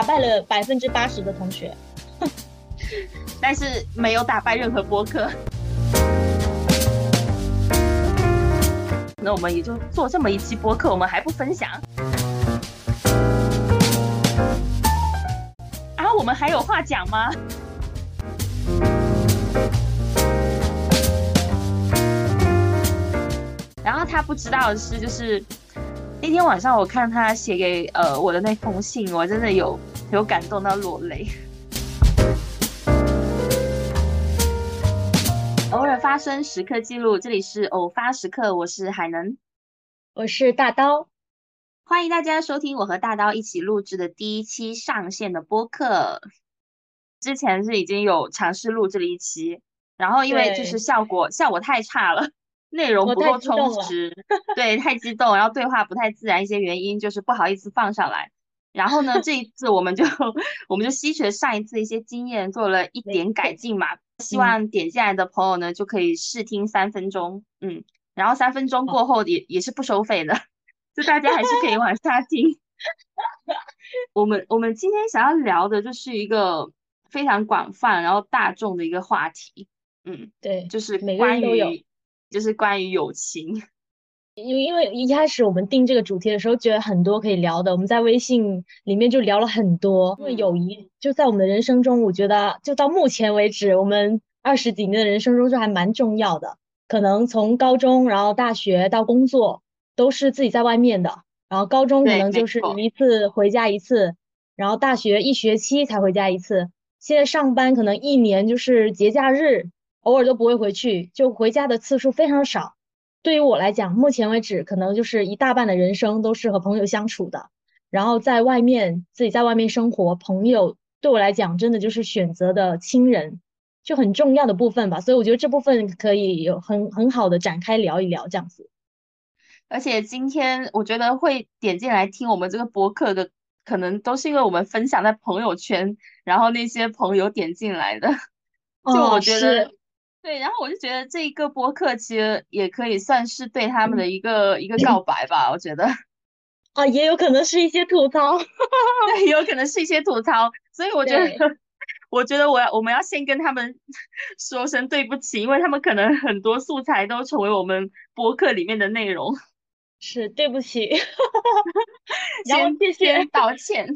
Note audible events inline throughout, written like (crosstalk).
打败了百分之八十的同学，(laughs) 但是没有打败任何播客。(laughs) 那我们也就做这么一期播客，我们还不分享？啊，我们还有话讲吗？然后他不知道的是，就是那天晚上我看他写给呃我的那封信，我真的有有感动到落泪。偶尔发生时刻记录，这里是偶发时刻，我是海能，我是大刀，欢迎大家收听我和大刀一起录制的第一期上线的播客。之前是已经有尝试录制了一期，然后因为就是效果效果太差了，内容不够充实，(laughs) 对，太激动，然后对话不太自然，一些原因就是不好意思放上来。然后呢，这一次我们就 (laughs) 我们就吸取了上一次的一些经验，做了一点改进嘛。希望点进来的朋友呢，就可以试听三分钟，嗯，然后三分钟过后也也是不收费的，(laughs) 就大家还是可以往下听。(laughs) 我们我们今天想要聊的就是一个非常广泛然后大众的一个话题，嗯，对，就是关于就是关于友情。因因为一开始我们定这个主题的时候，觉得很多可以聊的，我们在微信里面就聊了很多。因为友谊就在我们的人生中，我觉得就到目前为止，我们二十几年的人生中就还蛮重要的。可能从高中，然后大学到工作，都是自己在外面的。然后高中可能就是一次回家一次，然后大学一学期才回家一次。现在上班可能一年就是节假日，偶尔都不会回去，就回家的次数非常少。对于我来讲，目前为止可能就是一大半的人生都是和朋友相处的，然后在外面自己在外面生活，朋友对我来讲真的就是选择的亲人，就很重要的部分吧。所以我觉得这部分可以有很很好的展开聊一聊这样子。而且今天我觉得会点进来听我们这个播客的，可能都是因为我们分享在朋友圈，然后那些朋友点进来的。(laughs) 就我觉得。对，然后我就觉得这一个播客其实也可以算是对他们的一个一个告白吧，我觉得。(laughs) 啊，也有可能是一些吐槽，(laughs) 对，有可能是一些吐槽，所以我觉得，(laughs) 我觉得我要我们要先跟他们说声对不起，因为他们可能很多素材都成为我们播客里面的内容，是对不起，先先道歉。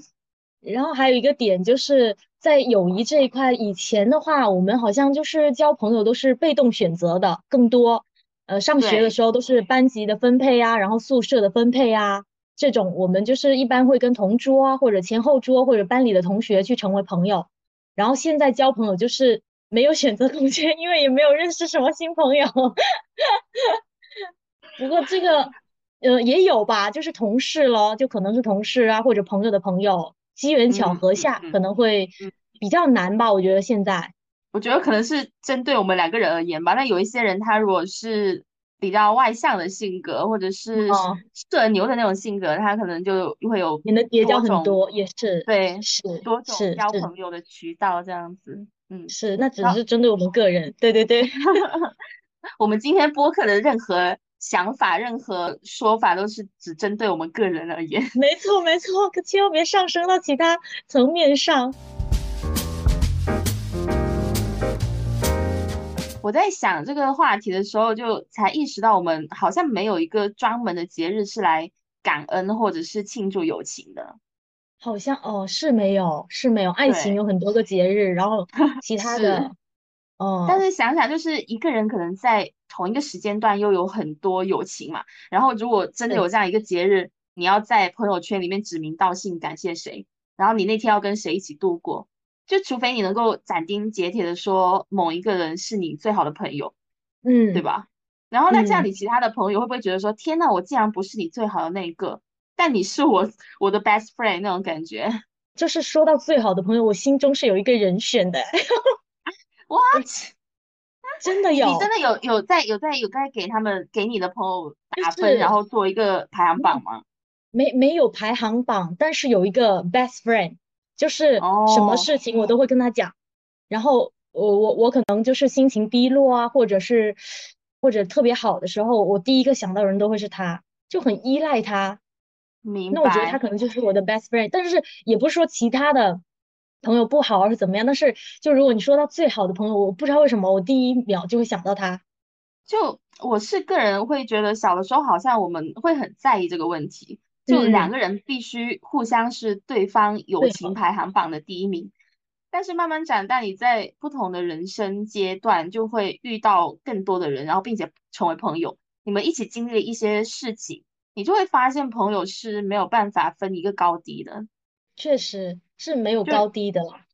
然后还有一个点就是在友谊这一块，以前的话，我们好像就是交朋友都是被动选择的更多。呃，上学的时候都是班级的分配啊，然后宿舍的分配啊，这种我们就是一般会跟同桌啊，或者前后桌或者班里的同学去成为朋友。然后现在交朋友就是没有选择空间，因为也没有认识什么新朋友。不过这个，呃，也有吧，就是同事咯，就可能是同事啊，或者朋友的朋友。机缘巧合下可能会比较难吧，我觉得现在，我觉得可能是针对我们两个人而言吧。那有一些人他如果是比较外向的性格，或者是社牛的那种性格，他可能就会有你的结交很多，也是对，是多种交朋友的渠道这样子。嗯，是，那只是针对我们个人。对对对，(laughs) 我们今天播客的任何。想法，任何说法都是只针对我们个人而言。(laughs) 没错，没错，可千万别上升到其他层面上。我在想这个话题的时候，就才意识到我们好像没有一个专门的节日是来感恩或者是庆祝友情的。好像哦，是没有，是没有。爱情有很多个节日，然后 (laughs) 其他的。哦，但是想想，就是一个人可能在同一个时间段又有很多友情嘛。然后如果真的有这样一个节日，你要在朋友圈里面指名道姓感谢谁，然后你那天要跟谁一起度过，就除非你能够斩钉截铁的说某一个人是你最好的朋友，嗯，对吧？然后那这样你其他的朋友会不会觉得说，天呐，我竟然不是你最好的那一个，但你是我我的 best friend 那种感觉？(laughs) 就是说到最好的朋友，我心中是有一个人选的。What？(laughs) 真的有？你真的有有在有在有在给他们给你的朋友打分，然后做一个排行榜吗？没没有排行榜，但是有一个 best friend，就是什么事情我都会跟他讲。然后我我我可能就是心情低落啊，或者是或者特别好的时候，我第一个想到人都会是他，就很依赖他。明白。那我觉得他可能就是我的 best friend，但是也不是说其他的朋友不好，而是怎么样。但是就如果你说到最好的朋友，我不知道为什么我第一秒就会想到他。就我是个人会觉得，小的时候好像我们会很在意这个问题，就两个人必须互相是对方友情排行榜的第一名。但是慢慢长大，你在不同的人生阶段就会遇到更多的人，然后并且成为朋友。你们一起经历了一些事情，你就会发现朋友是没有办法分一个高低的。确实是没有高低的啦，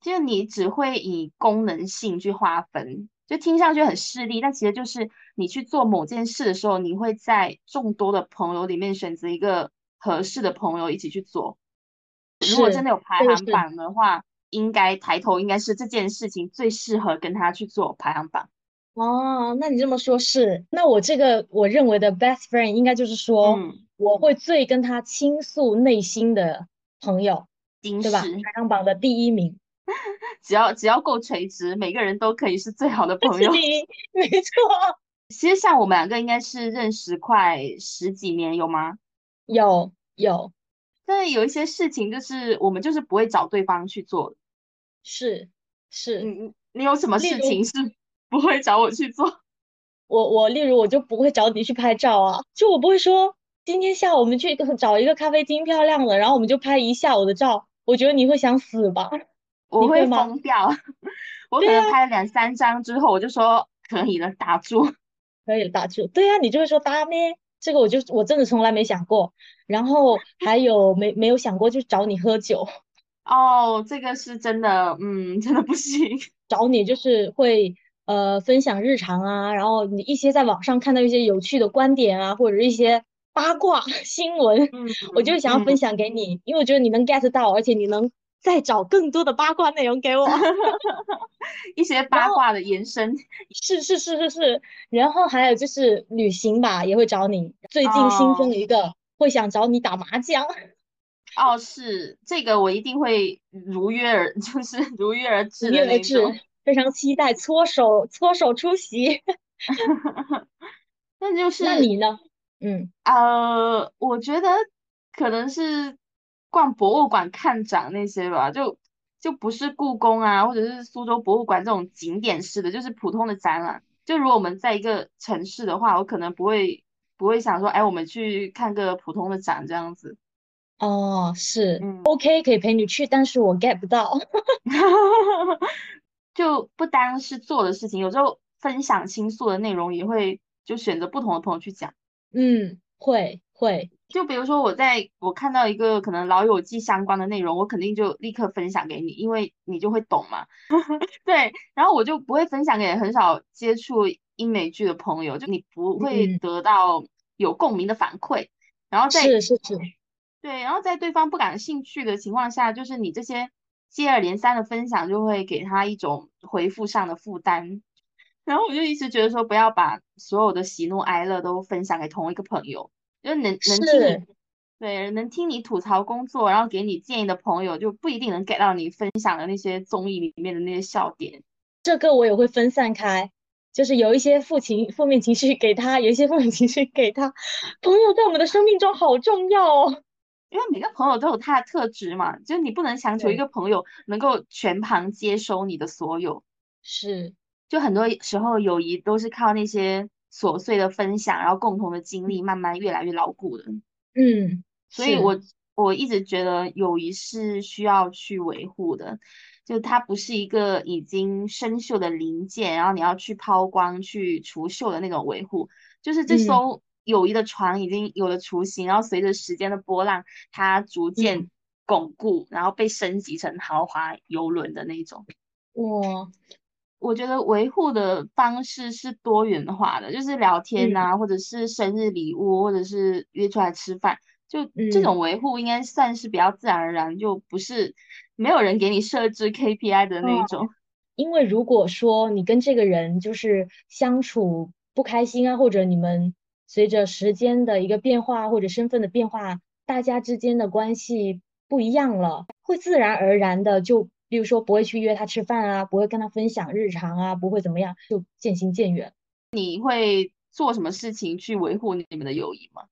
就你只会以功能性去划分，就听上去很势利，但其实就是你去做某件事的时候，你会在众多的朋友里面选择一个合适的朋友一起去做。如果真的有排行榜的话。应该抬头，应该是这件事情最适合跟他去做排行榜。哦，那你这么说，是那我这个我认为的 best friend 应该就是说，我会最跟他倾诉内心的朋友，对吧？排行榜的第一名，只要只要够垂直，每个人都可以是最好的朋友。(laughs) 没错，其实像我们两个应该是认识快十几年，有吗？有有，但是有一些事情就是我们就是不会找对方去做。是是，你你有什么事情是不会找我去做？(laughs) 我我例如我就不会找你去拍照啊，就我不会说今天下午我们去找一个咖啡厅漂亮的，然后我们就拍一下午的照。我觉得你会想死吧？我会疯掉。(laughs) 我可能拍了两三张之后，我就说可以了，打住，(laughs) 可以了，打住。对呀，你就会说打咩？这个我就我真的从来没想过。然后还有没没有想过就找你喝酒？哦，这个是真的，嗯，真的不行。(laughs) 找你就是会呃分享日常啊，然后你一些在网上看到一些有趣的观点啊，或者一些八卦 (laughs) 新闻，我就想要分享给你，因为我觉得你能 get 到，而且你能再找更多的八卦内容给我，(laughs) 一些八卦的延伸。(laughs) 是是是是是，然后还有就是旅行吧，也会找你。最近新增一个，会想找你打麻将。哦，是这个，我一定会如约而，就是如约而至的那种，非常期待搓手搓手出席。那就是那你呢？嗯，呃，我觉得可能是逛博物馆看展那些吧，就就不是故宫啊，或者是苏州博物馆这种景点式的，就是普通的展览。就如果我们在一个城市的话，我可能不会不会想说，哎，我们去看个普通的展这样子。哦，是，OK，可以陪你去，但是我 get 不到，(laughs) 就不单是做的事情，有时候分享倾诉的内容也会就选择不同的朋友去讲，嗯，会会，就比如说我在我看到一个可能老友记相关的内容，我肯定就立刻分享给你，因为你就会懂嘛，(laughs) 对，然后我就不会分享给很少接触英美剧的朋友，就你不会得到有共鸣的反馈，然后在是是是。对，然后在对方不感兴趣的情况下，就是你这些接二连三的分享，就会给他一种回复上的负担。然后我就一直觉得说，不要把所有的喜怒哀乐都分享给同一个朋友，就能能听你对能听你吐槽工作，然后给你建议的朋友，就不一定能给到你分享的那些综艺里面的那些笑点。这个我也会分散开，就是有一些负情负面情绪给他，有一些负面情绪给他。朋友在我们的生命中好重要哦。因为每个朋友都有他的特质嘛，就是你不能强求一个朋友能够全盘接收你的所有。是，就很多时候友谊都是靠那些琐碎的分享，然后共同的经历慢慢越来越牢固的。嗯，所以我我一直觉得友谊是需要去维护的，就它不是一个已经生锈的零件，然后你要去抛光去除锈的那种维护，就是这艘。友谊的船已经有了雏形，然后随着时间的波浪，它逐渐巩固，然后被升级成豪华游轮的那种。哇，我觉得维护的方式是多元化的，就是聊天啊，或者是生日礼物，或者是约出来吃饭，就这种维护应该算是比较自然而然，就不是没有人给你设置 KPI 的那种。因为如果说你跟这个人就是相处不开心啊，或者你们。随着时间的一个变化或者身份的变化，大家之间的关系不一样了，会自然而然的就，比如说不会去约他吃饭啊，不会跟他分享日常啊，不会怎么样，就渐行渐远。你会做什么事情去维护你们的友谊吗？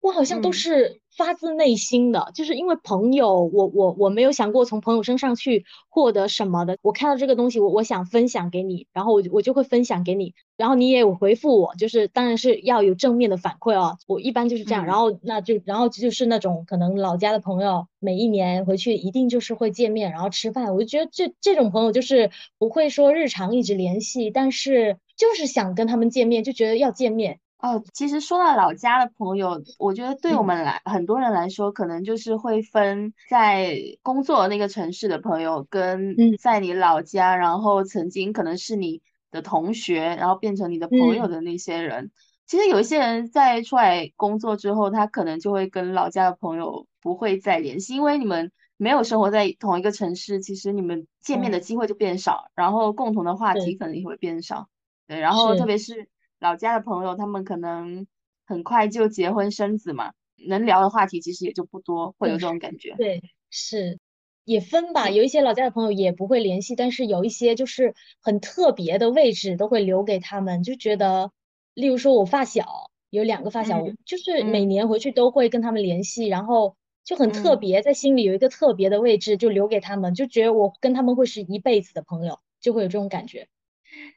我好像都是发自内心的，就是因为朋友，我我我没有想过从朋友身上去获得什么的。我看到这个东西，我我想分享给你，然后我我就会分享给你，然后你也有回复我，就是当然是要有正面的反馈哦。我一般就是这样，然后那就然后就是那种可能老家的朋友，每一年回去一定就是会见面，然后吃饭。我就觉得这这种朋友就是不会说日常一直联系，但是就是想跟他们见面，就觉得要见面。哦，其实说到老家的朋友，我觉得对我们来很多人来说，可能就是会分在工作那个城市的朋友，跟在你老家，然后曾经可能是你的同学，然后变成你的朋友的那些人。其实有一些人在出来工作之后，他可能就会跟老家的朋友不会再联系，因为你们没有生活在同一个城市，其实你们见面的机会就变少，然后共同的话题可能也会变少。对，然后特别是。老家的朋友，他们可能很快就结婚生子嘛，能聊的话题其实也就不多，会有这种感觉。对，是也分吧，有一些老家的朋友也不会联系，但是有一些就是很特别的位置都会留给他们，就觉得，例如说我发小有两个发小，就是每年回去都会跟他们联系，然后就很特别，在心里有一个特别的位置，就留给他们，就觉得我跟他们会是一辈子的朋友，就会有这种感觉。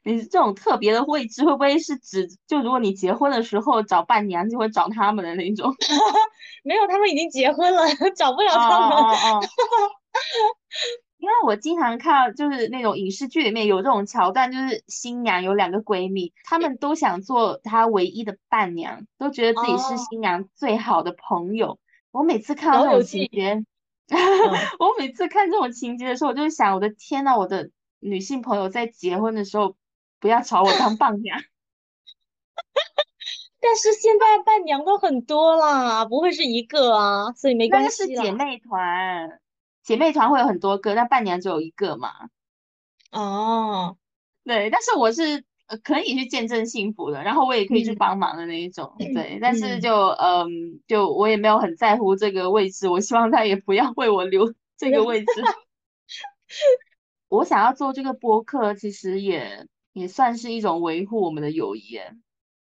你这种特别的位置会不会是指，就如果你结婚的时候找伴娘，就会找他们的那种？(laughs) 没有，他们已经结婚了，(laughs) 找不了他们。(laughs) 因为我经常看，就是那种影视剧里面有这种桥段，就是新娘有两个闺蜜，她们都想做她唯一的伴娘，都觉得自己是新娘最好的朋友。我每次看到这种情节，我每次看这种情节的时候，我就想，我的天呐，我的。女性朋友在结婚的时候不要找我当伴娘，(laughs) 但是现在伴娘都很多啦，不会是一个啊，所以没关系。那是姐妹团，姐妹团会有很多个，但伴娘只有一个嘛。哦，对，但是我是可以去见证幸福的，然后我也可以去帮忙的那一种。对，(clears throat) 但是就嗯，就我也没有很在乎这个位置，我希望他也不要为我留这个位置。(laughs) 我想要做这个播客，其实也也算是一种维护我们的友谊。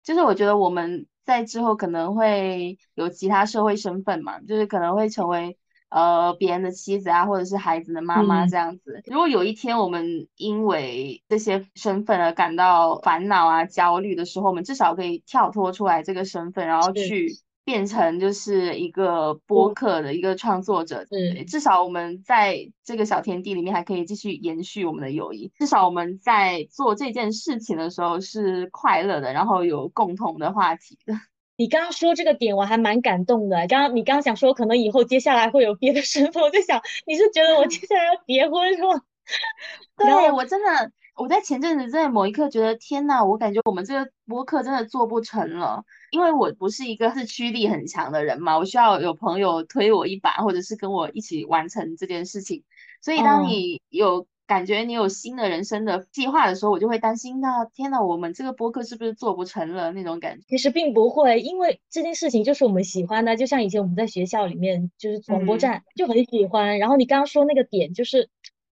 就是我觉得我们在之后可能会有其他社会身份嘛，就是可能会成为呃别人的妻子啊，或者是孩子的妈妈这样子。如果有一天我们因为这些身份而感到烦恼啊、焦虑的时候，我们至少可以跳脱出来这个身份，然后去。变成就是一个播客的一个创作者，对，至少我们在这个小天地里面还可以继续延续我们的友谊。至少我们在做这件事情的时候是快乐的，然后有共同的话题的。(laughs) 你刚刚说这个点，我还蛮感动的。刚刚你刚刚想说，可能以后接下来会有别的身份，我就想你是觉得我接下来要结婚是吗？(laughs) 对我真的，我在前阵子在某一刻觉得，天呐，我感觉我们这个播客真的做不成了。因为我不是一个是驱力很强的人嘛，我需要有朋友推我一把，或者是跟我一起完成这件事情。所以当你有感觉你有新的人生的计划的时候，我就会担心那天呐，我们这个播客是不是做不成了那种感觉？其实并不会，因为这件事情就是我们喜欢的，就像以前我们在学校里面就是广播站就很喜欢。然后你刚刚说那个点就是，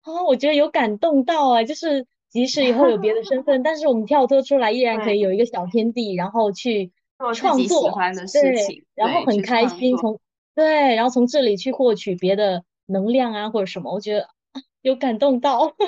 啊，我觉得有感动到啊，就是即使以后有别的身份，(laughs) 但是我们跳脱出来依然可以有一个小天地，然后去。创作对，然后很开心，从对，然后从这里去获取别的能量啊，或者什么，我觉得有感动到。(laughs)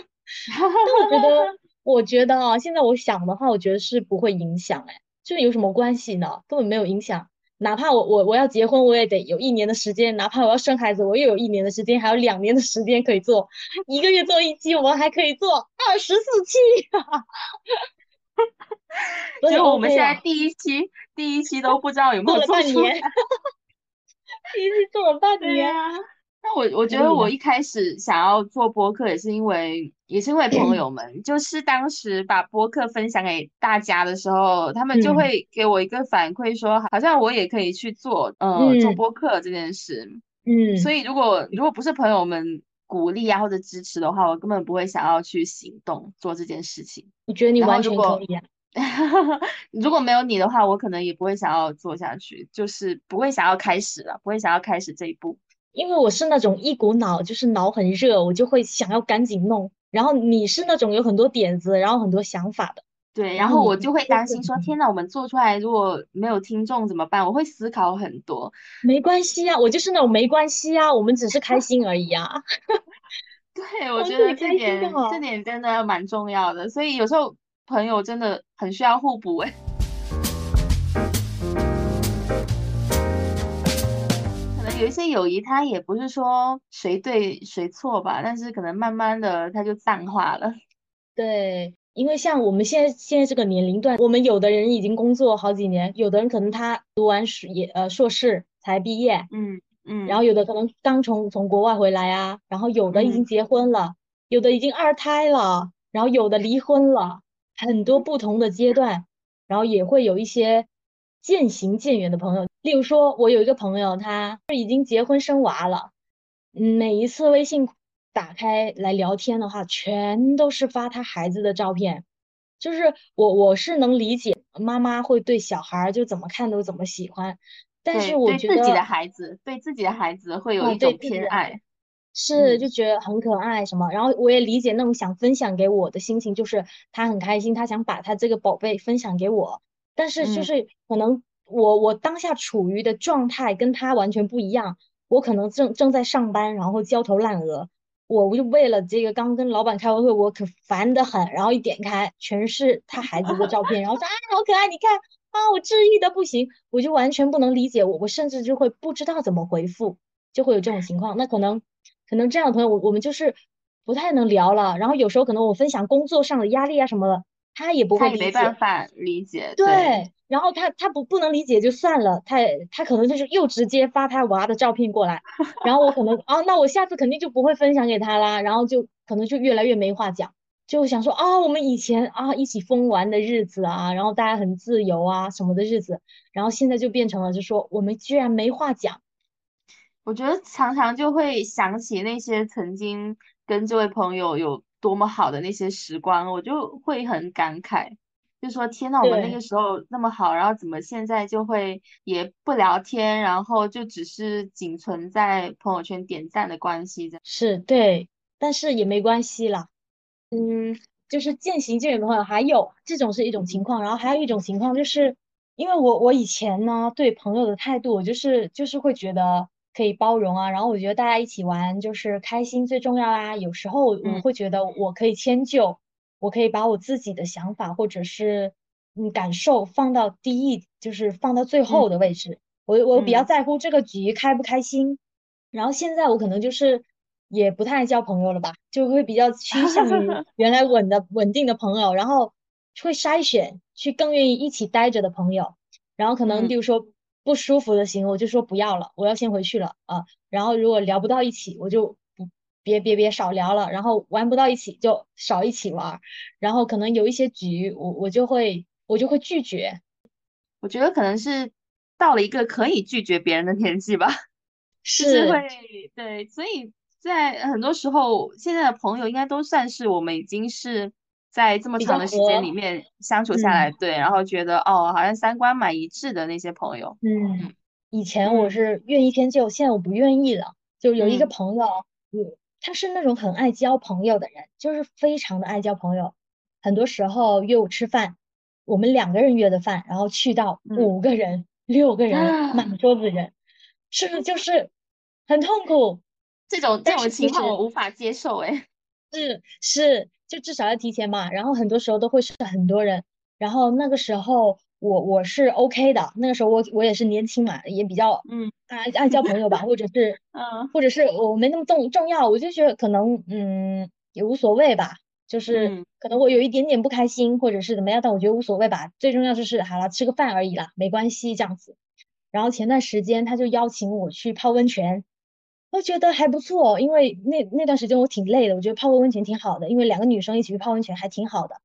但我觉得，(laughs) 我觉得啊，现在我想的话，我觉得是不会影响，哎，就有什么关系呢？根本没有影响。哪怕我我我要结婚，我也得有一年的时间；哪怕我要生孩子，我又有一年的时间，还有两年的时间可以做。一个月做一期，我还可以做二十四期。(laughs) 所以我们现在第一期第一期都不知道有没有做出来，(laughs) 第一期做了半年。那我我觉得我一开始想要做播客，也是因为也是因为朋友们，(clears throat) 就是当时把播客分享给大家的时候，他们就会给我一个反馈，说好像我也可以去做，呃，做播客这件事。嗯，所以如果如果不是朋友们。鼓励啊，或者支持的话，我根本不会想要去行动做这件事情。我觉得你完全可以啊。(laughs) 如果没有你的话，我可能也不会想要做下去，就是不会想要开始了，不会想要开始这一步。因为我是那种一股脑，就是脑很热，我就会想要赶紧弄。然后你是那种有很多点子，然后很多想法的，对，然后我就会担心说，天呐，我们做出来如果没有听众怎么办？我会思考很多。没关系啊，我就是那种没关系啊，我们只是开心而已啊。(laughs) 对，我觉得这点这点真的蛮重要的，所以有时候朋友真的很需要互补哎。可能有一些友谊，它也不是说谁对谁错吧，但是可能慢慢的它就淡化了。对。因为像我们现在现在这个年龄段，我们有的人已经工作好几年，有的人可能他读完硕也呃硕士才毕业，嗯嗯，然后有的可能刚从从国外回来啊，然后有的已经结婚了，有的已经二胎了，然后有的离婚了，很多不同的阶段，然后也会有一些渐行渐远的朋友。例如说，我有一个朋友，他已经结婚生娃了，每一次微信。打开来聊天的话，全都是发他孩子的照片，就是我我是能理解妈妈会对小孩就怎么看都怎么喜欢，但是我觉得自己的孩子对自己的孩子会有一种偏爱，是就觉得很可爱什么，然后我也理解那种想分享给我的心情，就是他很开心，他想把他这个宝贝分享给我，但是就是可能我我当下处于的状态跟他完全不一样，我可能正正在上班，然后焦头烂额。我我就为了这个刚跟老板开完会，我可烦得很。然后一点开，全是他孩子的照片，然后说啊，好可爱，你看啊，我治愈的不行，我就完全不能理解，我我甚至就会不知道怎么回复，就会有这种情况。那可能可能这样的朋友，我我们就是不太能聊了。然后有时候可能我分享工作上的压力啊什么的，他也不会理解，没办法理解。对。然后他他不不能理解就算了，他他可能就是又直接发他娃的照片过来，(laughs) 然后我可能啊，那我下次肯定就不会分享给他啦，然后就可能就越来越没话讲，就想说啊，我们以前啊一起疯玩的日子啊，然后大家很自由啊什么的日子，然后现在就变成了就说我们居然没话讲，我觉得常常就会想起那些曾经跟这位朋友有多么好的那些时光，我就会很感慨。就说天呐，我们那个时候那么好，然后怎么现在就会也不聊天，然后就只是仅存在朋友圈点赞的关系？是对，但是也没关系啦。嗯，就是渐行渐远的朋友，还有这种是一种情况，然后还有一种情况就是，因为我我以前呢对朋友的态度，我就是就是会觉得可以包容啊，然后我觉得大家一起玩就是开心最重要啊，有时候我会觉得我可以迁就。我可以把我自己的想法或者是嗯感受放到第一，就是放到最后的位置。我我比较在乎这个局开不开心。然后现在我可能就是也不太爱交朋友了吧，就会比较趋向于 (laughs) 原来稳的稳定的朋友，然后会筛选去更愿意一起待着的朋友。然后可能比如说不舒服的行为，我就说不要了，我要先回去了啊。然后如果聊不到一起，我就不。别别别少聊了，然后玩不到一起就少一起玩，然后可能有一些局，我我就会我就会拒绝。我觉得可能是到了一个可以拒绝别人的年纪吧，是会对，所以在很多时候，现在的朋友应该都算是我们已经是在这么长的时间里面相处下来，对，然后觉得哦，好像三观蛮一致的那些朋友。嗯，以前我是愿意迁就，现在我不愿意了。就有一个朋友，嗯。他是那种很爱交朋友的人，就是非常的爱交朋友。很多时候约我吃饭，我们两个人约的饭，然后去到五个人、六个人，满桌子人，是不是就是很痛苦？这种这种情况我无法接受。哎，是是，就至少要提前嘛。然后很多时候都会是很多人，然后那个时候。我我是 OK 的，那个时候我我也是年轻嘛，也比较嗯爱爱交朋友吧，(laughs) 或者是嗯，或者是我没那么重重要，我就觉得可能嗯也无所谓吧，就是可能我有一点点不开心或者是怎么样，但我觉得无所谓吧，最重要就是好了吃个饭而已啦，没关系这样子。然后前段时间他就邀请我去泡温泉，我觉得还不错，因为那那段时间我挺累的，我觉得泡个温泉挺好的，因为两个女生一起去泡温泉还挺好的。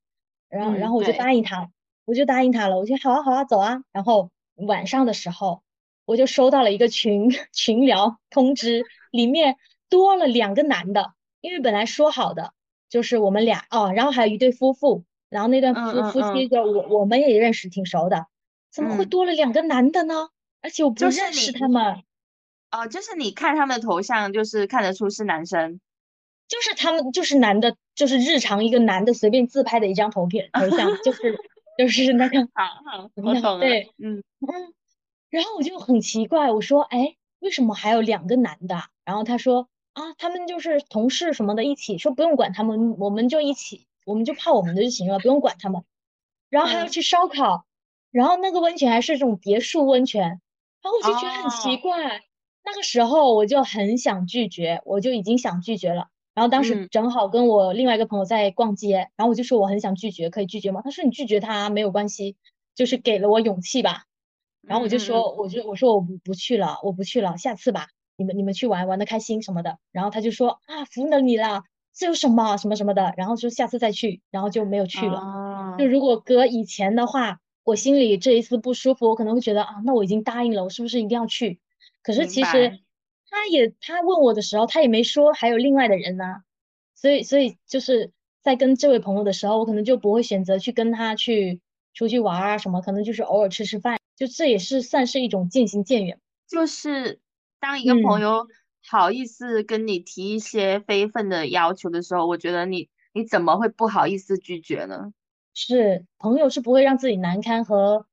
然后然后我就答应他。我就答应他了，我说好啊好啊走啊。然后晚上的时候，我就收到了一个群 (laughs) 群聊通知，里面多了两个男的，因为本来说好的就是我们俩哦，然后还有一对夫妇，然后那段夫夫妻就我我们也认识挺熟的，怎么会多了两个男的呢？而且我不认识他们。哦，就是你看他们的头像，就是看得出是男生，就是他们就是男的就是日常一个男的随便自拍的一张图片头像，就是 (laughs) 就是那个，(laughs) 好好，我懂了，对，嗯嗯，然后我就很奇怪，我说，哎，为什么还有两个男的？然后他说，啊，他们就是同事什么的，一起说不用管他们，我们就一起，我们就泡我们的就行了，不用管他们。然后还要去烧烤，然后那个温泉还是这种别墅温泉，然后我就觉得很奇怪。那个时候我就很想拒绝，我就已经想拒绝了。然后当时正好跟我另外一个朋友在逛街，然后我就说我很想拒绝，可以拒绝吗？他说你拒绝他没有关系，就是给了我勇气吧。然后我就说，我就我说我不不去了，我不去了，下次吧，你们你们去玩玩的开心什么的。然后他就说啊，服了你了，这有什么什么什么的。然后说下次再去，然后就没有去了。就如果搁以前的话，我心里这一次不舒服，我可能会觉得啊，那我已经答应了，我是不是一定要去？可是其实。他也他问我的时候，他也没说还有另外的人呢，所以所以就是在跟这位朋友的时候，我可能就不会选择去跟他去出去玩啊什么，可能就是偶尔吃吃饭，就这也是算是一种渐行渐远。就是当一个朋友好意思跟你提一些非分的要求的时候，我觉得你你怎么会不好意思拒绝呢？是朋友是不会让自己难堪和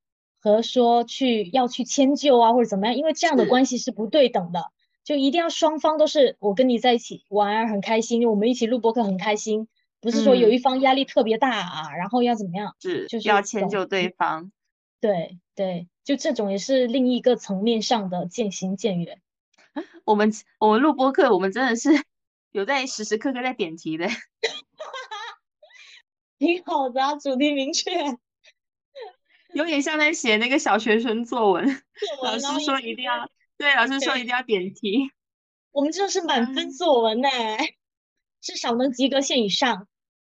和说去要去迁就啊或者怎么样，因为这样的关系是不对等的。就一定要双方都是我跟你在一起玩很开心，我们一起录播客很开心，不是说有一方压力特别大啊，然后要怎么样？是，就是要迁就对方。对对，就这种也是另一个层面上的渐行渐远。我们我们录播客，我们真的是有在时时刻刻在点题的，(laughs) 挺好的啊，主题明确，有点像在写那个小学生作文，老师说一定要。对，老师说一定要点题。我们这是满分作文呢，至少能及格线以上，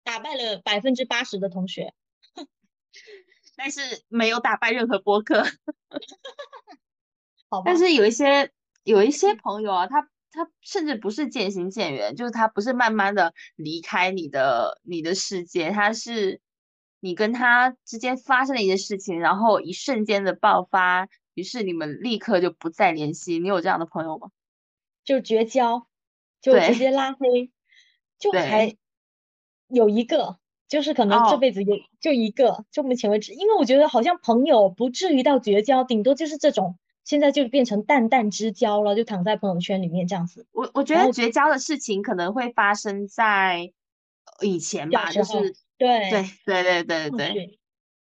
打败了百分之八十的同学。(laughs) 但是没有打败任何播客。好吧。但是有一些有一些朋友啊，他他甚至不是渐行渐远，就是他不是慢慢的离开你的你的世界，他是你跟他之间发生了一些事情，然后一瞬间的爆发。于是你们立刻就不再联系，你有这样的朋友吗？就绝交，就直接拉黑，就还有一个，就是可能这辈子有就一个，就目前为止，因为我觉得好像朋友不至于到绝交，顶多就是这种，现在就变成淡淡之交了，就躺在朋友圈里面这样子。我我觉得绝交的事情可能会发生在以前吧，就是对对对对对对。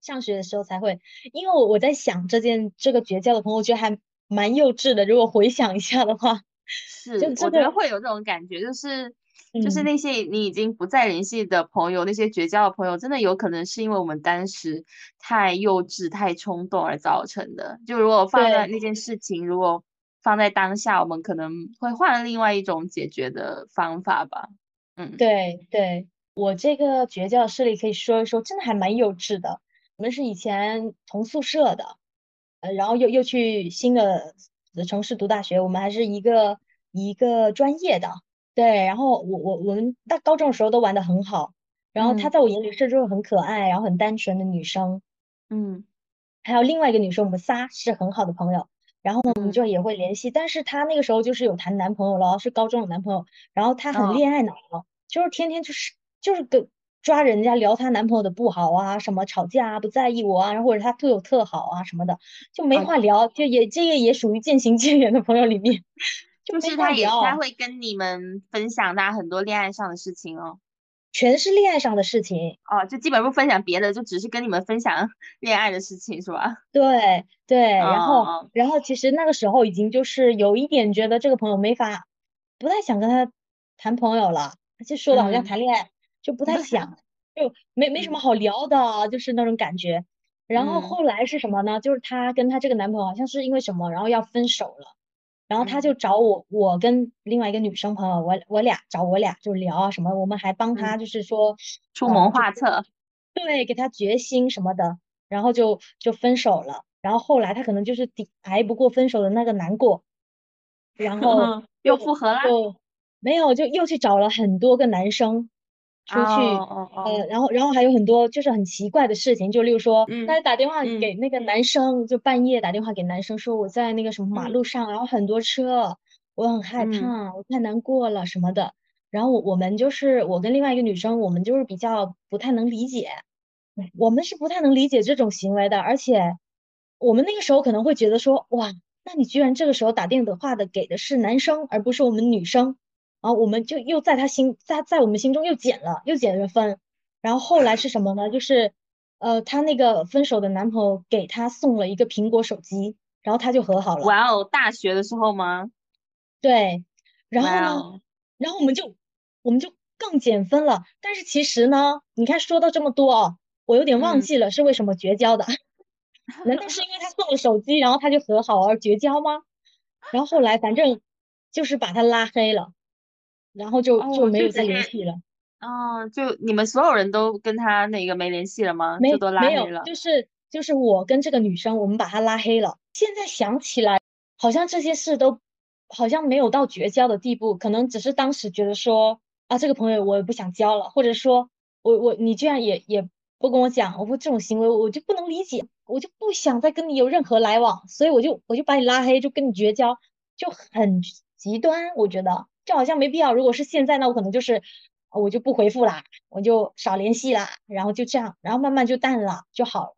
上学的时候才会，因为我我在想这件这个绝交的朋友，我觉得还蛮幼稚的。如果回想一下的话，(laughs) 是，我觉得会有这种感觉，就是就是那些你已经不再联系的朋友，那些绝交的朋友，真的有可能是因为我们当时太幼稚、太冲动而造成的。就如果放在那件事情，如果放在当下，我们可能会换另外一种解决的方法吧。嗯，对对，我这个绝交的事例可以说一说，真的还蛮幼稚的。我们是以前同宿舍的，呃，然后又又去新的城市读大学，我们还是一个一个专业的，对。然后我我我们大高中的时候都玩的很好，然后她在我眼里是这种很可爱，然后很单纯的女生，嗯。还有另外一个女生，我们仨是很好的朋友，然后呢，我们就也会联系。但是她那个时候就是有谈男朋友了，是高中的男朋友，然后她很恋爱脑，就是天天就是就是跟。抓人家聊她男朋友的不好啊，什么吵架啊，不在意我啊，然后或者她对我特好啊什么的，就没话聊，就也这个也属于渐行渐远的朋友里面，就是他也他会跟你们分享他很多恋爱上的事情哦，全是恋爱上的事情哦，就基本不分享别的，就只是跟你们分享 (laughs) 恋爱的事情是吧？(laughs) 对对，然后然后其实那个时候已经就是有一点觉得这个朋友没法，不太想跟他谈朋友了，就说的好像谈恋爱。就不太想，就没没什么好聊的，就是那种感觉。然后后来是什么呢？就是她跟她这个男朋友好像是因为什么，然后要分手了。然后她就找我，我跟另外一个女生朋友，我我俩找我俩就聊啊什么，我们还帮她就是说出谋划策，对，给她决心什么的。然后就就分手了。然后后来她可能就是抵挨不过分手的那个难过，然后 (laughs) 又复合了，没有就又去找了很多个男生。出去，呃，然后，然后还有很多就是很奇怪的事情，就例如说，他打电话给那个男生，就半夜打电话给男生说我在那个什么马路上，然后很多车，我很害怕，我太难过了什么的，然后我我们就是我跟另外一个女生，我们就是比较不太能理解，我们是不太能理解这种行为的，而且我们那个时候可能会觉得说，哇，那你居然这个时候打电话的给的是男生，而不是我们女生，然后我们就又在他心在在我们心中又减了又减了分，然后后来是什么呢？就是呃，她那个分手的男朋友给她送了一个苹果手机，然后他就和好了。哇哦，大学的时候吗？对，然后呢，然后我们就。我们就更减分了，但是其实呢，你看说到这么多哦，我有点忘记了是为什么绝交的？(laughs) 难道是因为他送了手机，然后他就和好而绝交吗？然后后来反正就是把他拉黑了，然后就就没有再联系了。哦，就你们所有人都跟他那个没联系了吗？没都拉黑了，就是就是我跟这个女生，我们把她拉黑了。现在想起来，好像这些事都好像没有到绝交的地步，可能只是当时觉得说。啊，这个朋友我也不想交了，或者说，我我你居然也也不跟我讲，我说这种行为我就不能理解，我就不想再跟你有任何来往，所以我就我就把你拉黑，就跟你绝交，就很极端，我觉得就好像没必要。如果是现在，那我可能就是我就不回复啦，我就少联系啦，然后就这样，然后慢慢就淡了就好了。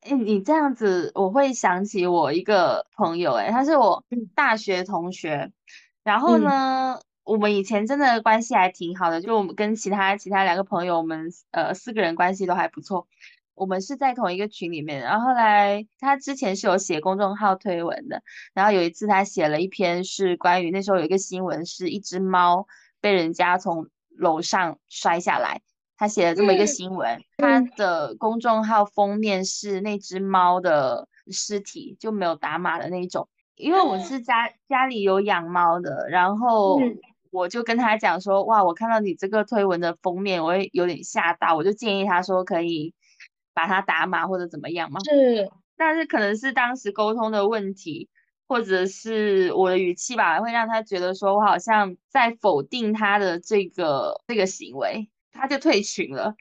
哎，你这样子，我会想起我一个朋友，哎，他是我大学同学，然后呢。我们以前真的关系还挺好的，就我们跟其他其他两个朋友，我们呃四个人关系都还不错。我们是在同一个群里面，然后后来他之前是有写公众号推文的，然后有一次他写了一篇是关于那时候有一个新闻，是一只猫被人家从楼上摔下来，他写了这么一个新闻，他的公众号封面是那只猫的尸体，就没有打码的那种。因为我是家家里有养猫的，然后。我就跟他讲说，哇，我看到你这个推文的封面，我会有点吓到，我就建议他说可以把他打码或者怎么样吗。是，但是可能是当时沟通的问题，或者是我的语气吧，会让他觉得说我好像在否定他的这个这个行为，他就退群了。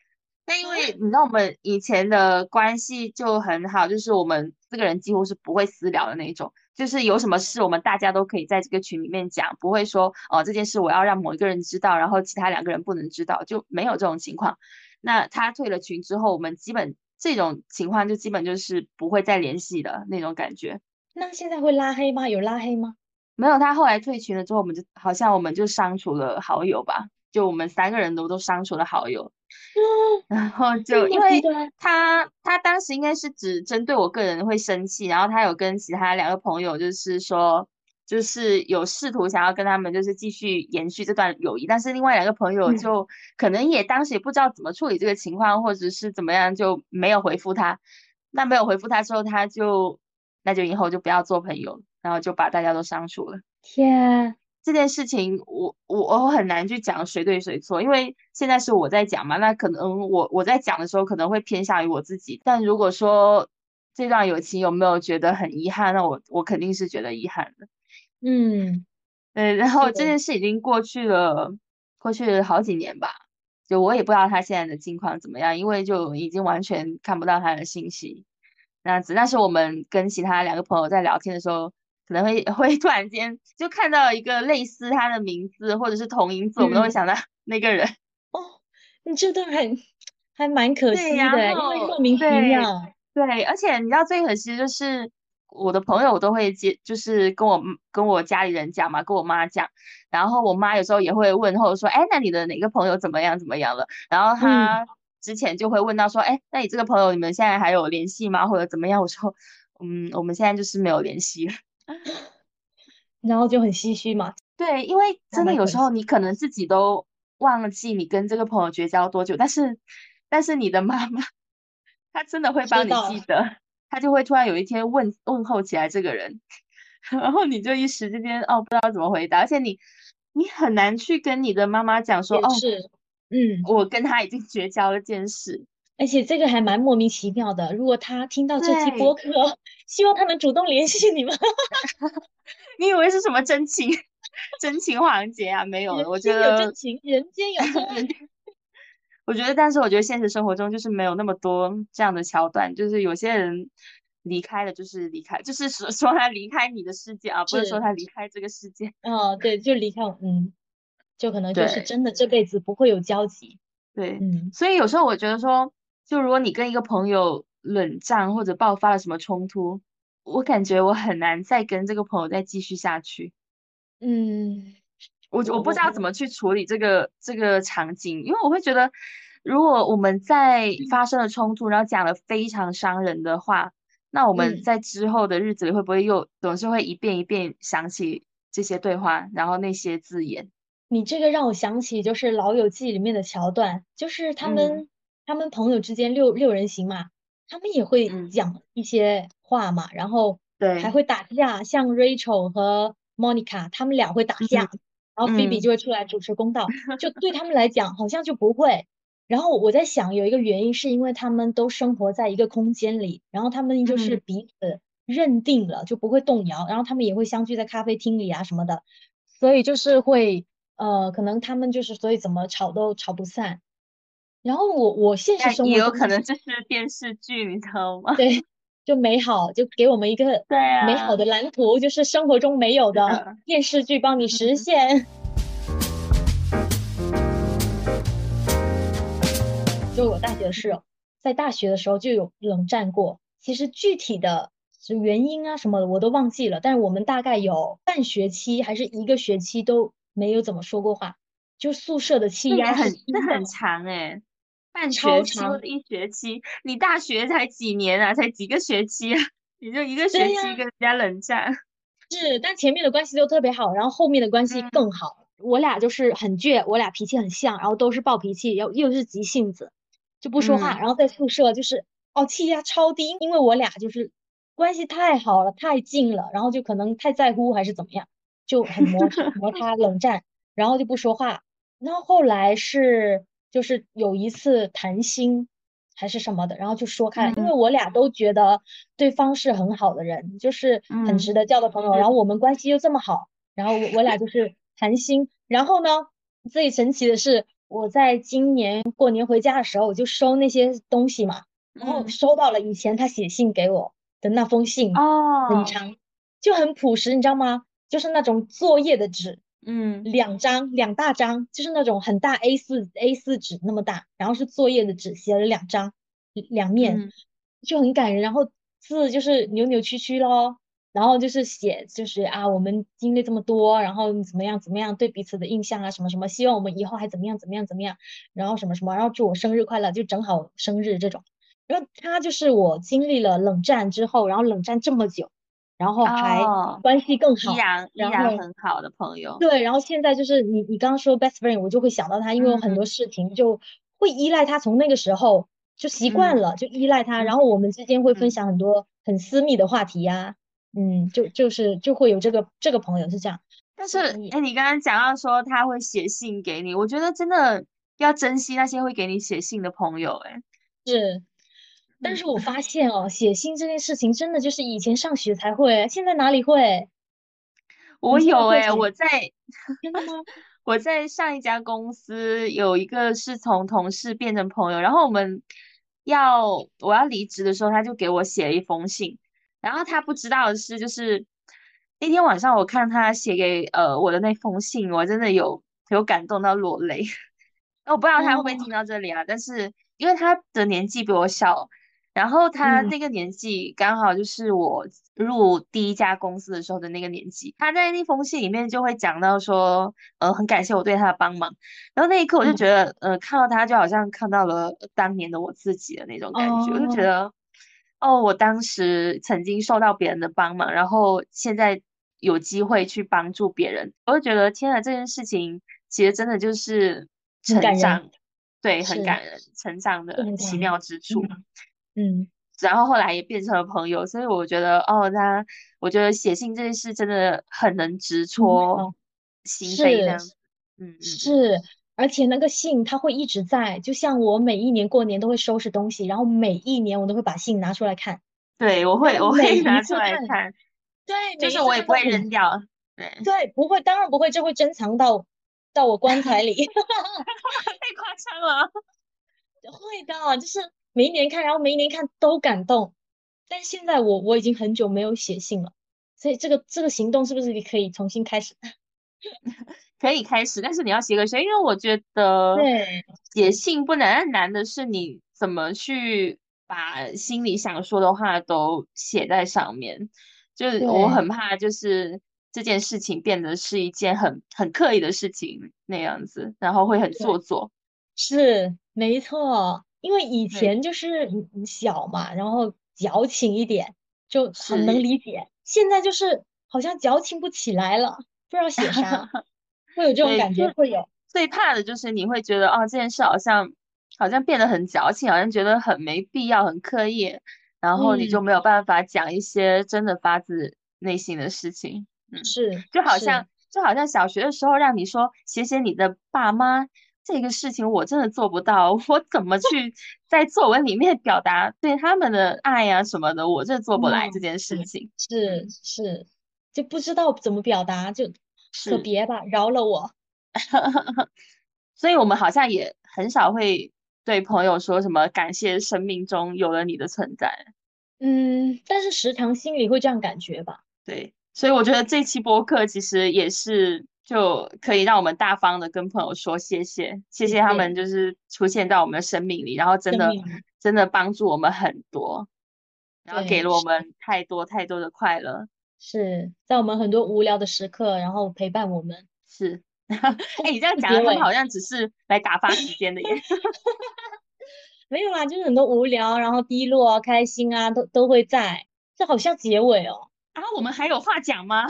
那因为你知道我们以前的关系就很好，就是我们四个人几乎是不会私聊的那种。就是有什么事，我们大家都可以在这个群里面讲，不会说哦这件事我要让某一个人知道，然后其他两个人不能知道，就没有这种情况。那他退了群之后，我们基本这种情况就基本就是不会再联系的那种感觉。那现在会拉黑吗？有拉黑吗？没有，他后来退群了之后，我们就好像我们就删除了好友吧，就我们三个人都都删除了好友。(gasps) 然后就因为他他当时应该是只针对我个人会生气，然后他有跟其他两个朋友就是说，就是有试图想要跟他们就是继续延续这段友谊，但是另外两个朋友就可能也当时也不知道怎么处理这个情况，或者是怎么样就没有回复他。那没有回复他之后，他就那就以后就不要做朋友，然后就把大家都删除了。天。这件事情，我我我很难去讲谁对谁错，因为现在是我在讲嘛，那可能我我在讲的时候可能会偏向于我自己。但如果说这段友情有没有觉得很遗憾，那我我肯定是觉得遗憾的。嗯，对，然后这件事已经过去了，过去了好几年吧，就我也不知道他现在的近况怎么样，因为就已经完全看不到他的信息，那样子。但是我们跟其他两个朋友在聊天的时候。可能会 (laughs) 会突然间就看到一个类似他的名字或者是同音字，我们都会想到那个人。哦，你这段还还蛮可惜的，因为莫名其妙。对，而且你知道最可惜就是我的朋友都会接，就是跟我跟我家里人讲嘛，跟我妈讲，然后我妈有时候也会问，或者说，哎，那你的哪个朋友怎么样怎么样了？然后她之前就会问到说，哎，那你这个朋友你们现在还有联系吗？或者怎么样？我说，嗯，我们现在就是没有联系了。然后就很唏嘘嘛。对，因为真的有时候你可能自己都忘记你跟这个朋友绝交多久，但是但是你的妈妈她真的会帮你记得，她就会突然有一天问问候起来这个人，(laughs) 然后你就一时之间哦不知道怎么回答，而且你你很难去跟你的妈妈讲说哦是嗯我跟他已经绝交了件事。而且这个还蛮莫名其妙的。如果他听到这期播客，(laughs) 希望他能主动联系你们。(laughs) 你以为是什么真情真情环节啊？没有，我觉得有真情，人间有真情。我觉得，但是我觉得现实生活中就是没有那么多这样的桥段。就是有些人离开了，就是离开，就是说 (laughs) 说他离开你的世界啊，不是说他离开这个世界。哦，对，就离开。嗯，就可能就是真的这辈子不会有交集。对，嗯，所以有时候我觉得说，就如果你跟一个朋友冷战或者爆发了什么冲突，我感觉我很难再跟这个朋友再继续下去。嗯，我我不知道怎么去处理这个这个场景，因为我会觉得，如果我们在发生了冲突，然后讲了非常伤人的话。那我们在之后的日子里会不会又总是会一遍一遍想起这些对话，然后那些字眼？你这个让我想起就是《老友记》里面的桥段，就是他们他们朋友之间六六人行嘛，他们也会讲一些话嘛，然后对。还会打架，像 Rachel 和 Monica 他们俩会打架，然后 Phoebe 就会出来主持公道，就对他们来讲好像就不会。然后我在想，有一个原因是因为他们都生活在一个空间里，然后他们就是彼此认定了，就不会动摇，然后他们也会相聚在咖啡厅里啊什么的，所以就是会呃，可能他们就是所以怎么吵都吵不散。然后我我现实生活也有可能这是电视剧，你知道吗？对，就美好，就给我们一个美好的蓝图，就是生活中没有的电视剧帮你实现。(laughs) 就我大学的室友，在大学的时候就有冷战过。其实具体的原因啊什么的我都忘记了，但是我们大概有半学期还是一个学期都没有怎么说过话。就宿舍的气压很那很长哎，半学期一学期，你大学才几年啊？才几个学期啊？(laughs) 你就一个学期跟人家冷战？是，但前面的关系都特别好，然后后面的关系更好。我俩就是很倔，我俩脾气很像，然后都是暴脾气，又又是急性子。就不说话，然后在宿舍就是哦气压超低，因为我俩就是关系太好了，太近了，然后就可能太在乎还是怎么样，就很 (laughs) 摩擦摩擦冷战，然后就不说话。然后后来是就是有一次谈心还是什么的，然后就说开，因为我俩都觉得对方是很好的人，就是很值得交的朋友，然后我们关系又这么好，然后我俩就是谈心，然后呢最神奇的是。我在今年过年回家的时候，我就收那些东西嘛，然后收到了以前他写信给我的那封信，哦，很长，就很朴实，你知道吗？就是那种作业的纸，嗯，两张，两大张，就是那种很大 A 四 A 四纸那么大，然后是作业的纸，写了两张，两面，就很感人，然后字就是扭扭曲曲咯。然后就是写，就是啊，我们经历这么多，然后怎么样怎么样，对彼此的印象啊，什么什么，希望我们以后还怎么样怎么样怎么样，然后什么什么，然后祝我生日快乐，就正好生日这种。然后他就是我经历了冷战之后，然后冷战这么久，然后还关系更好，依然依然很好的朋友。对，然后现在就是你你刚刚说 best friend，我就会想到他，因为有很多事情就会依赖他，从那个时候就习惯了，就依赖他，然后我们之间会分享很多很私密的话题呀。嗯，就就是就会有这个这个朋友是这样，但是哎，你刚刚讲到说他会写信给你，我觉得真的要珍惜那些会给你写信的朋友，哎，是，但是我发现哦，写信这件事情真的就是以前上学才会，现在哪里会？(laughs) 我有哎，我在真的吗？(laughs) 我在上一家公司有一个是从同事变成朋友，然后我们要我要离职的时候，他就给我写了一封信。然后他不知道的是，就是那天晚上我看他写给呃我的那封信，我真的有有感动到落泪。(laughs) 我不知道他会不会听到这里啊？但是因为他的年纪比我小，然后他那个年纪刚好就是我入第一家公司的时候的那个年纪。他在那封信里面就会讲到说，呃，很感谢我对他的帮忙。然后那一刻我就觉得，呃，看到他就好像看到了当年的我自己的那种感觉，我就觉得。哦，我当时曾经受到别人的帮忙，然后现在有机会去帮助别人，我就觉得天啊，这件事情其实真的就是成长，对，很感人，成长的奇妙之处。嗯，然后后来也变成了朋友，所以我觉得哦，他，我觉得写信这件事真的很能直戳心扉，这样，嗯嗯，是。而且那个信它会一直在，就像我每一年过年都会收拾东西，然后每一年我都会把信拿出来看。对，我会，我会 (laughs) 拿出来看。对，就是我也不会扔掉。对，对，不会，当然不会，就会珍藏到到我棺材里。(laughs) (laughs) 太夸张了。会的，就是每一年看，然后每一年看都感动。但现在我我已经很久没有写信了，所以这个这个行动是不是你可以重新开始？(laughs) 可以开始，但是你要写个谁，因为我觉得写信不难，难的是你怎么去把心里想说的话都写在上面。就是我很怕，就是这件事情变得是一件很很刻意的事情那样子，然后会很做作。是没错，因为以前就是小嘛，然后矫情一点就很能理解，现在就是好像矫情不起来了，不知道写啥。(laughs) 会有这种感觉，会有最怕的就是你会觉得哦，这件事好像好像变得很矫情，好像觉得很没必要、很刻意，然后你就没有办法讲一些真的发自内心的事情。嗯，是，就好像就好像小学的时候让你说写写你的爸妈这个事情，我真的做不到，(laughs) 我怎么去在作文里面表达对他们的爱呀什么的，我这做不来这件事情。是是，就不知道怎么表达就。可别吧，饶了我。(laughs) 所以，我们好像也很少会对朋友说什么感谢生命中有了你的存在。嗯，但是时常心里会这样感觉吧。对，所以我觉得这期播客其实也是就可以让我们大方的跟朋友说谢谢，谢谢他们就是出现在我们的生命里，然后真的真的帮助我们很多，然后给了我们太多太多的快乐。是在我们很多无聊的时刻，然后陪伴我们。是，(laughs) 哎，你这样讲，他们好像只是来打发时间的耶。(laughs) 没有啦，就是很多无聊，然后低落啊、开心啊，都都会在。这好像结尾哦。啊，我们还有话讲吗？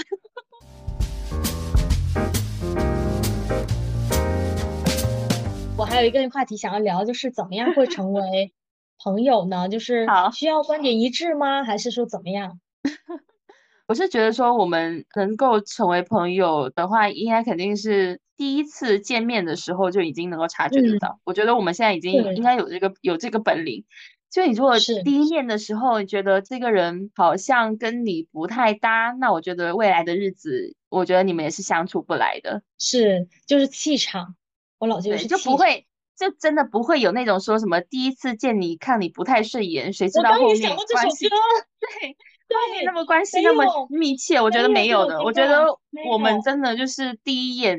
我还有一个话题想要聊，就是怎么样会成 (laughs) 为朋友呢？就是需要观点一致吗？还是说怎么样？(laughs) 我是觉得说，我们能够成为朋友的话，应该肯定是第一次见面的时候就已经能够察觉得到。我觉得我们现在已经应该有这个有这个本领。就你如果第一面的时候，你觉得这个人好像跟你不太搭，那我觉得未来的日子，我觉得你们也是相处不来的。是，就是气场，我老觉得就不会，就真的不会有那种说什么第一次见你看你不太顺眼，谁知道后面关系对。(laughs) 对，那么关系那么密切，我觉得没有的。我觉得我们真的就是第一眼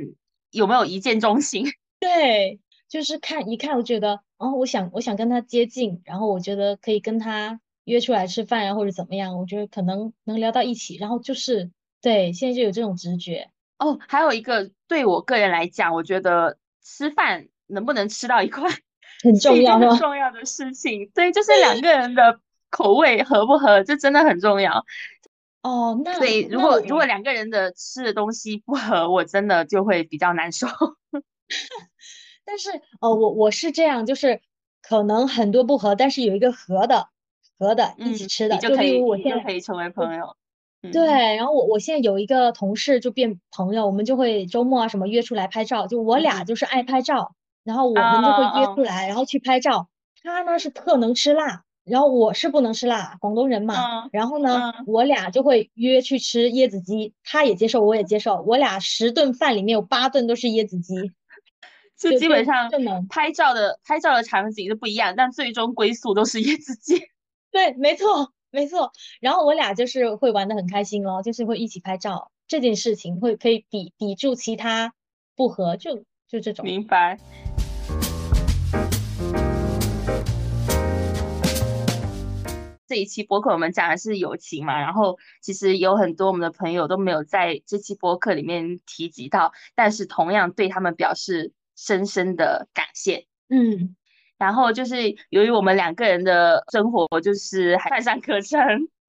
有没有一见钟情？(laughs) 对，就是看一看，我觉得，哦，我想我想跟他接近，然后我觉得可以跟他约出来吃饭呀，或者怎么样，我觉得可能能聊到一起。然后就是对，现在就有这种直觉。哦，还有一个对我个人来讲，我觉得吃饭能不能吃到一块，(laughs) 很重要，很重要的事情。对，就是两个人的。口味合不合，这真的很重要哦。那所以如果如果两个人的吃的东西不合，我真的就会比较难受。(laughs) 但是哦，我我是这样，就是可能很多不合，但是有一个合的合的一起吃的，就可以我现在可以成为朋友。对，然后我我现在有一个同事就变朋友，我们就会周末啊什么约出来拍照，就我俩就是爱拍照，然后我们就会约出来，然后去拍照。他呢是特能吃辣。然后我是不能吃辣，广东人嘛。然后呢，我俩就会约去吃椰子鸡，他也接受，我也接受。我俩十顿饭里面有八顿都是椰子鸡，(laughs) 就基本上拍照的拍照的场景都不一样，但最终归宿都是椰子鸡。(laughs) 对，没错，没错。然后我俩就是会玩的很开心哦，就是会一起拍照，这件事情会可以抵抵住其他不和，就就这种。明白。这一期播客我们讲的是友情嘛，然后其实有很多我们的朋友都没有在这期播客里面提及到，但是同样对他们表示深深的感谢。嗯，然后就是由于我们两个人的生活就是还泛上可成。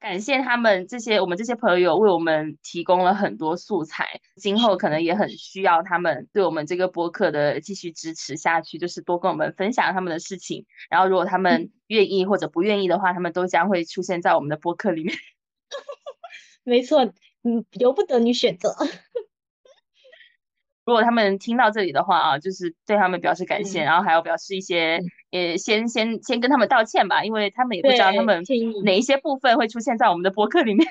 感谢他们这些我们这些朋友为我们提供了很多素材，今后可能也很需要他们对我们这个播客的继续支持下去，就是多跟我们分享他们的事情。然后如果他们愿意或者不愿意的话，他们都将会出现在我们的播客里面。(laughs) 没错，嗯，由不得你选择。如果他们听到这里的话啊，就是对他们表示感谢，然后还要表示一些，呃，先先先跟他们道歉吧，因为他们也不知道他们哪一些部分会出现在我们的博客里面。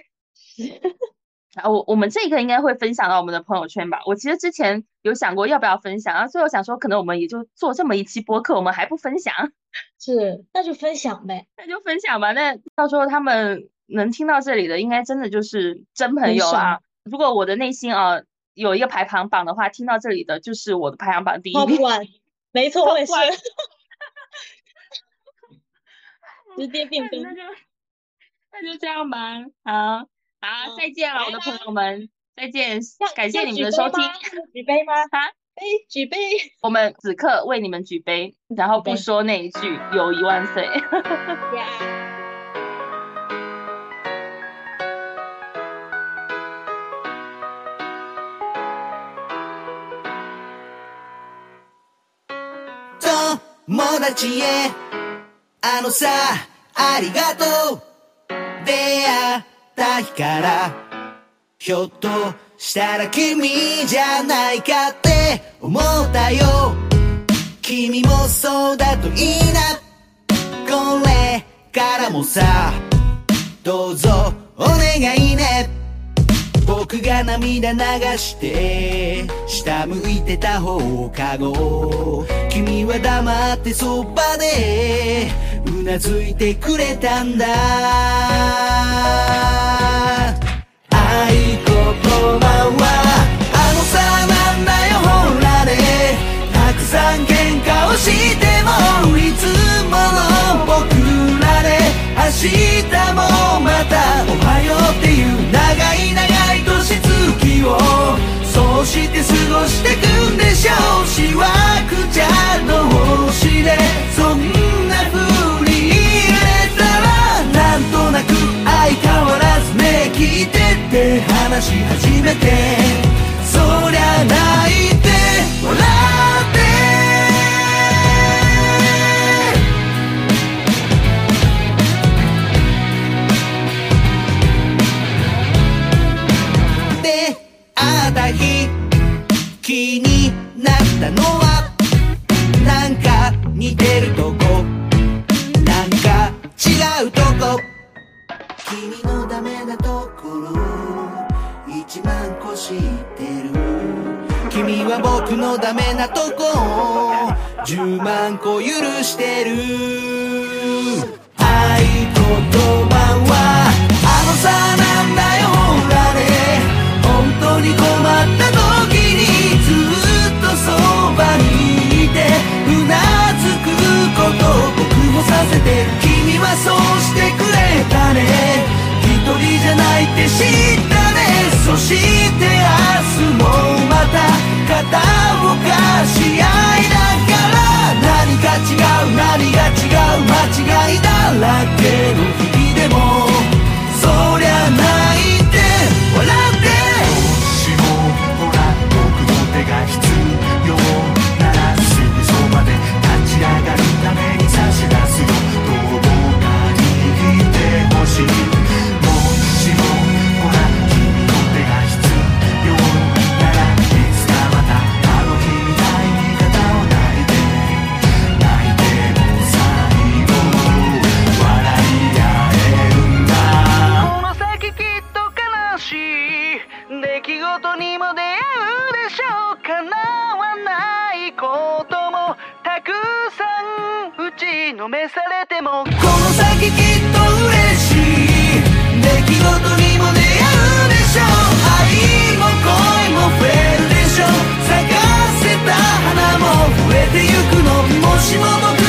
(laughs) 啊，我我们这个应该会分享到我们的朋友圈吧。我其实之前有想过要不要分享，然后最后想说，可能我们也就做这么一期播客，我们还不分享。(laughs) 是，那就分享呗，那就分享吧。那到时候他们能听到这里的，应该真的就是真朋友啊。如果我的内心啊。有一个排行榜的话，听到这里的就是我的排行榜第一名。没错，我也是。(laughs) 直接变更。那就那就这样吧。好，好，再见了，我的朋友们，再见，感谢你们的收听。举杯吗？(laughs) 啊，杯，举杯。我们此刻为你们举杯，然后不说那一句“友谊万岁”。(laughs) 友達へあのさありがとう出会った日からひょっとしたら君じゃないかって思ったよ。君もそうだといいな。これからもさ。どうぞお願いね。僕が涙流して下向いてた放課後君は黙ってそばでうなずいてくれたんだ合言葉はあのさなんだよほらねたくさん喧嘩をしてもいつもの僕らで明日もまたおはようっていう長い長い月をそうして過ごしてくんでしょうしわくちゃの星でそんな風に言えたらなんとなく相変わらず目聞いてって話し始めてそりゃ泣いて笑って日気になったのはなんか似てるとこなんか違うとこ。君のダメなところ一万個知ってる。君は僕のダメなとこ十万個許してる。合言葉はあのさに困った時にずっとそばにいてうなずくことを僕もさせて君はそうしてくれたね。一人じゃないって知ったね。そして明日もまた肩を貸し合いながら何か違う何が違う間違いだらけの日々。めされても。この先きっと嬉しい。出来事にも出会うでしょう。愛も恋も増えるでしょう。咲かせた花も増えてゆくの。もしもの